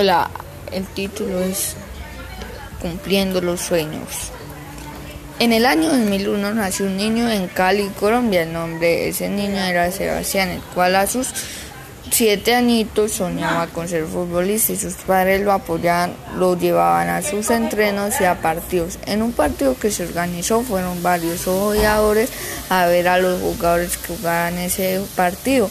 Hola, el título es Cumpliendo los sueños. En el año 2001 nació un niño en Cali, Colombia. El nombre de ese niño era Sebastián, el cual a sus siete añitos soñaba con ser futbolista y sus padres lo apoyaban, lo llevaban a sus entrenos y a partidos. En un partido que se organizó fueron varios odiadores a ver a los jugadores que jugaban ese partido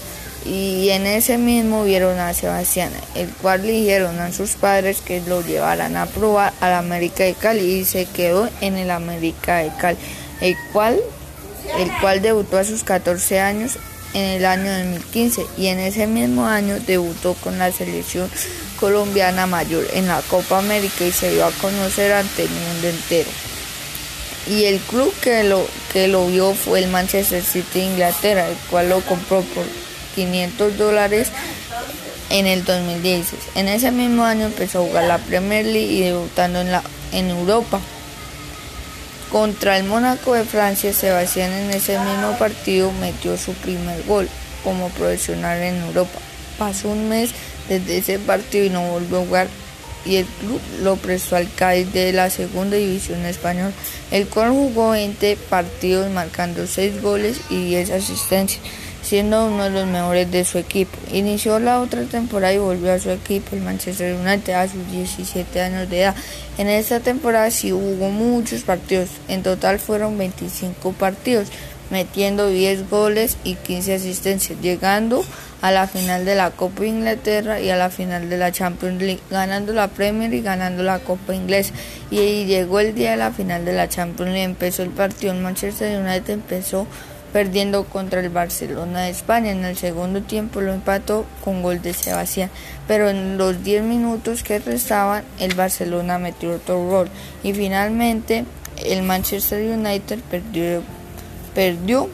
y en ese mismo vieron a Sebastián, el cual le dijeron a sus padres que lo llevaran a probar al América de Cali y se quedó en el América de Cali, el cual, el cual debutó a sus 14 años en el año 2015 y en ese mismo año debutó con la selección colombiana mayor en la Copa América y se dio a conocer ante el mundo entero. Y el club que lo, que lo vio fue el Manchester City de Inglaterra, el cual lo compró por 500 dólares en el 2016. En ese mismo año empezó a jugar la Premier League y debutando en, la, en Europa. Contra el Mónaco de Francia, Sebastián en ese mismo partido metió su primer gol como profesional en Europa. Pasó un mes desde ese partido y no volvió a jugar y el club lo prestó al Cádiz de la segunda división española, el cual jugó 20 partidos marcando 6 goles y 10 asistencias siendo uno de los mejores de su equipo. Inició la otra temporada y volvió a su equipo, el Manchester United, a sus 17 años de edad. En esta temporada sí hubo muchos partidos, en total fueron 25 partidos, metiendo 10 goles y 15 asistencias, llegando a la final de la Copa Inglaterra y a la final de la Champions League, ganando la Premier y ganando la Copa Inglesa. Y llegó el día de la final de la Champions League, empezó el partido, el Manchester United empezó perdiendo contra el Barcelona de España. En el segundo tiempo lo empató con gol de Sebastián, pero en los 10 minutos que restaban el Barcelona metió otro gol y finalmente el Manchester United perdió, perdió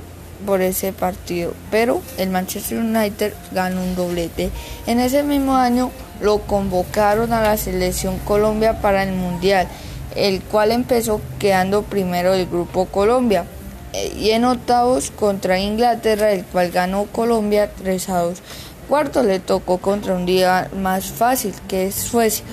por ese partido, pero el Manchester United ganó un doblete. En ese mismo año lo convocaron a la selección Colombia para el Mundial, el cual empezó quedando primero del grupo Colombia y en octavos contra Inglaterra, el cual ganó Colombia 3 a 2. Cuarto le tocó contra un día más fácil, que es Suecia,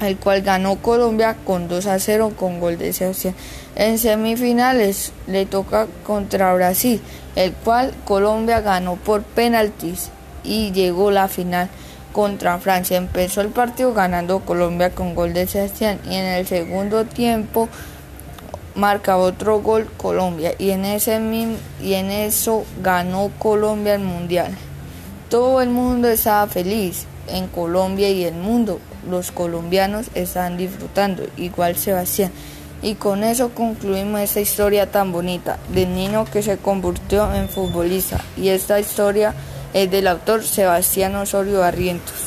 el cual ganó Colombia con 2 a 0 con gol de Sebastián. En semifinales le toca contra Brasil, el cual Colombia ganó por penaltis y llegó la final contra Francia. Empezó el partido ganando Colombia con gol de Sebastián y en el segundo tiempo marca otro gol Colombia y en, ese y en eso ganó Colombia el mundial. Todo el mundo estaba feliz en Colombia y el mundo. Los colombianos estaban disfrutando, igual Sebastián. Y con eso concluimos esta historia tan bonita del niño que se convirtió en futbolista. Y esta historia es del autor Sebastián Osorio Barrientos.